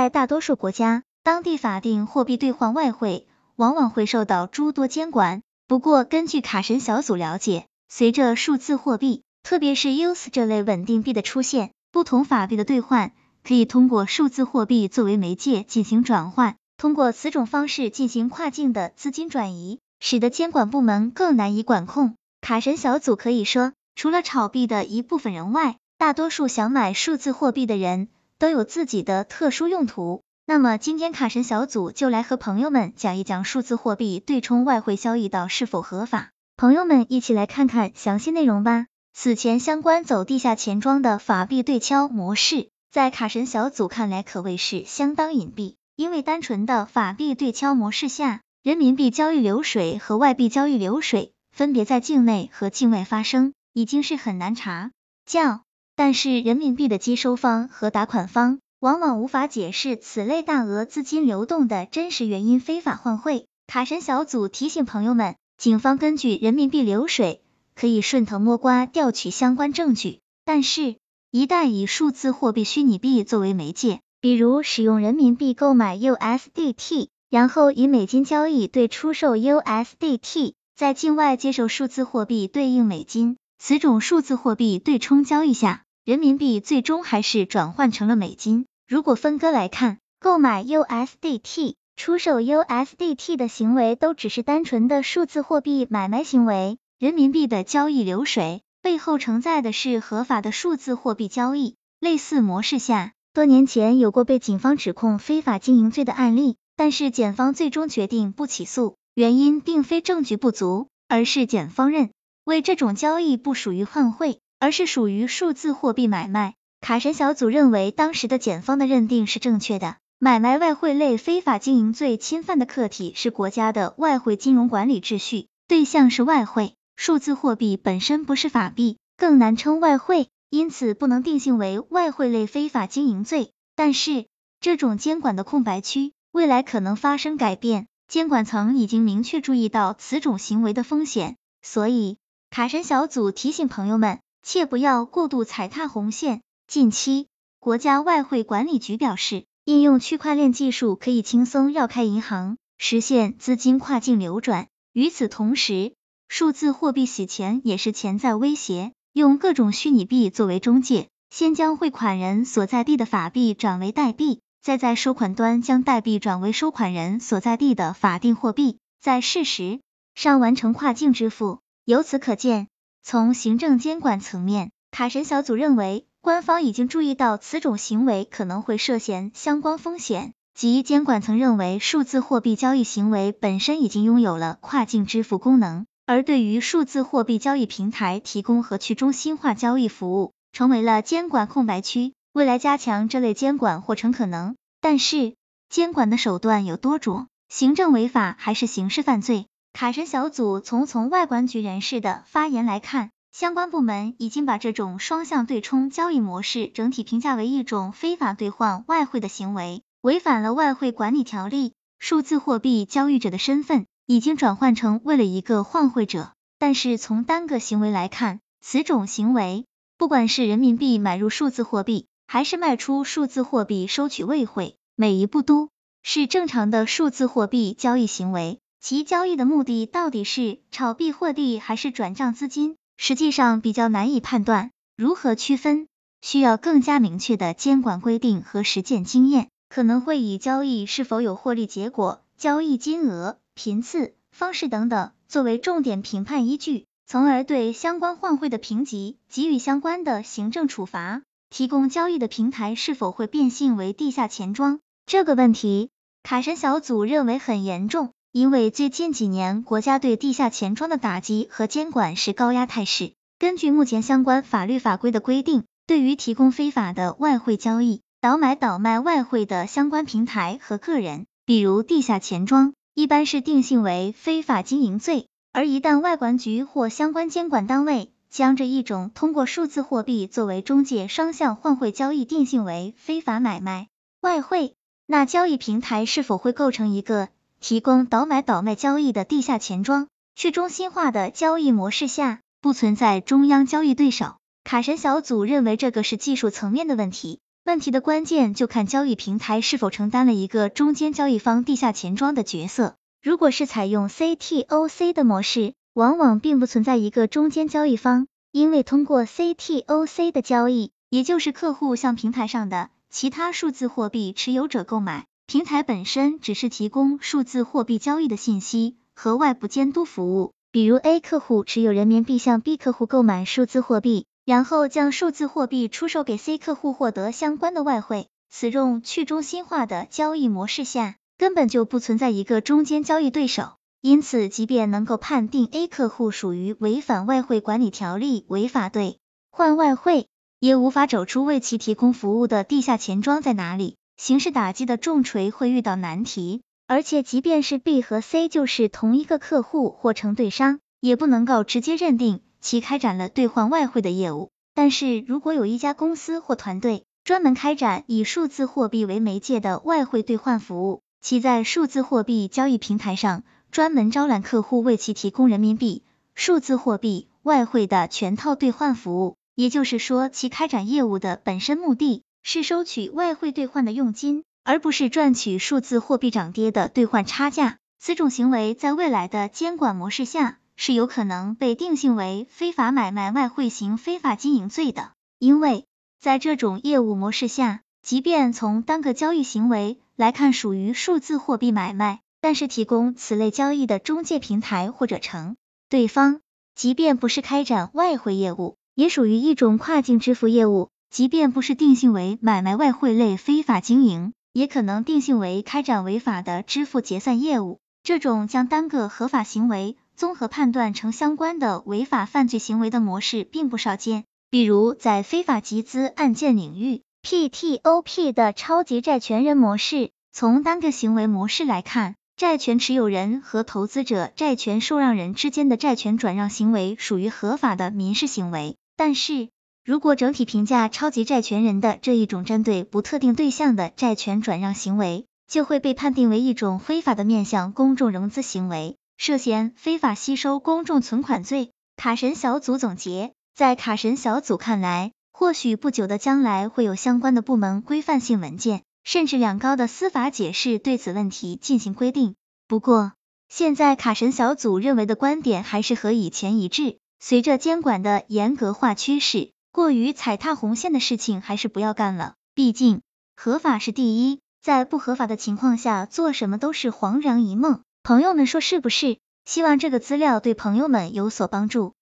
在大多数国家，当地法定货币兑换外汇往往会受到诸多监管。不过，根据卡神小组了解，随着数字货币，特别是 US 这类稳定币的出现，不同法币的兑换可以通过数字货币作为媒介进行转换，通过此种方式进行跨境的资金转移，使得监管部门更难以管控。卡神小组可以说，除了炒币的一部分人外，大多数想买数字货币的人。都有自己的特殊用途。那么今天卡神小组就来和朋友们讲一讲数字货币对冲外汇交易到是否合法。朋友们一起来看看详细内容吧。此前相关走地下钱庄的法币对敲模式，在卡神小组看来可谓是相当隐蔽，因为单纯的法币对敲模式下，人民币交易流水和外币交易流水分别在境内和境外发生，已经是很难查叫。但是人民币的接收方和打款方往往无法解释此类大额资金流动的真实原因，非法换汇。卡神小组提醒朋友们，警方根据人民币流水可以顺藤摸瓜调取相关证据，但是，一旦以数字货币虚拟币作为媒介，比如使用人民币购买 USDT，然后以美金交易对出售 USDT，在境外接受数字货币对应美金，此种数字货币对冲交易下。人民币最终还是转换成了美金。如果分割来看，购买 USDT、出售 USDT 的行为都只是单纯的数字货币买卖行为，人民币的交易流水背后承载的是合法的数字货币交易。类似模式下，多年前有过被警方指控非法经营罪的案例，但是检方最终决定不起诉，原因并非证据不足，而是检方认为这种交易不属于换汇。而是属于数字货币买卖。卡神小组认为，当时的检方的认定是正确的。买卖外汇类非法经营罪侵犯的客体是国家的外汇金融管理秩序，对象是外汇。数字货币本身不是法币，更难称外汇，因此不能定性为外汇类非法经营罪。但是，这种监管的空白区，未来可能发生改变。监管层已经明确注意到此种行为的风险，所以卡神小组提醒朋友们。切不要过度踩踏红线。近期，国家外汇管理局表示，应用区块链技术可以轻松绕开银行，实现资金跨境流转。与此同时，数字货币洗钱也是潜在威胁。用各种虚拟币作为中介，先将汇款人所在地的法币转为代币，再在收款端将代币转为收款人所在地的法定货币，在事实上完成跨境支付。由此可见。从行政监管层面，卡神小组认为，官方已经注意到此种行为可能会涉嫌相关风险，即监管层认为数字货币交易行为本身已经拥有了跨境支付功能，而对于数字货币交易平台提供和去中心化交易服务，成为了监管空白区。未来加强这类监管或成可能，但是监管的手段有多种，行政违法还是刑事犯罪？卡神小组从从外管局人士的发言来看，相关部门已经把这种双向对冲交易模式整体评价为一种非法兑换外汇的行为，违反了外汇管理条例。数字货币交易者的身份已经转换成为了一个换汇者，但是从单个行为来看，此种行为不管是人民币买入数字货币，还是卖出数字货币收取外汇，每一步都是正常的数字货币交易行为。其交易的目的到底是炒币获利还是转账资金，实际上比较难以判断。如何区分，需要更加明确的监管规定和实践经验，可能会以交易是否有获利结果、交易金额、频次、方式等等作为重点评判依据，从而对相关换汇的评级给予相关的行政处罚。提供交易的平台是否会变性为地下钱庄？这个问题，卡神小组认为很严重。因为最近几年，国家对地下钱庄的打击和监管是高压态势。根据目前相关法律法规的规定，对于提供非法的外汇交易、倒买倒卖外汇的相关平台和个人，比如地下钱庄，一般是定性为非法经营罪。而一旦外管局或相关监管单位将这一种通过数字货币作为中介双向换汇交易定性为非法买卖外汇，那交易平台是否会构成一个？提供倒买倒卖交易的地下钱庄，去中心化的交易模式下不存在中央交易对手。卡神小组认为这个是技术层面的问题，问题的关键就看交易平台是否承担了一个中间交易方地下钱庄的角色。如果是采用 CTOC 的模式，往往并不存在一个中间交易方，因为通过 CTOC 的交易，也就是客户向平台上的其他数字货币持有者购买，平台本身只是提供数字货币交易的信息和外部监督服务。比如 A 客户持有人民币向 B 客户购买数字货币。然后将数字货币出售给 C 客户，获得相关的外汇。此种去中心化的交易模式下，根本就不存在一个中间交易对手。因此，即便能够判定 A 客户属于违反外汇管理条例，违法兑换外汇，也无法找出为其提供服务的地下钱庄在哪里。刑事打击的重锤会遇到难题。而且，即便是 B 和 C 就是同一个客户或承兑商，也不能够直接认定。其开展了兑换外汇的业务，但是如果有一家公司或团队专门开展以数字货币为媒介的外汇兑换服务，其在数字货币交易平台上专门招揽客户为其提供人民币、数字货币、外汇的全套兑换服务，也就是说，其开展业务的本身目的是收取外汇兑换的佣金，而不是赚取数字货币涨跌的兑换差价。此种行为在未来的监管模式下。是有可能被定性为非法买卖外汇型非法经营罪的，因为在这种业务模式下，即便从单个交易行为来看属于数字货币买卖，但是提供此类交易的中介平台或者承对方，即便不是开展外汇业务，也属于一种跨境支付业务，即便不是定性为买卖外汇类非法经营，也可能定性为开展违法的支付结算业务。这种将单个合法行为综合判断成相关的违法犯罪行为的模式并不少见，比如在非法集资案件领域，PTOP 的超级债权人模式。从单个行为模式来看，债权持有人和投资者、债权受让人之间的债权转让行为属于合法的民事行为。但是，如果整体评价超级债权人的这一种针对不特定对象的债权转让行为，就会被判定为一种非法的面向公众融资行为。涉嫌非法吸收公众存款罪。卡神小组总结，在卡神小组看来，或许不久的将来会有相关的部门规范性文件，甚至两高的司法解释对此问题进行规定。不过，现在卡神小组认为的观点还是和以前一致。随着监管的严格化趋势，过于踩踏红线的事情还是不要干了。毕竟，合法是第一，在不合法的情况下做什么都是恍然一梦。朋友们说是不是？希望这个资料对朋友们有所帮助。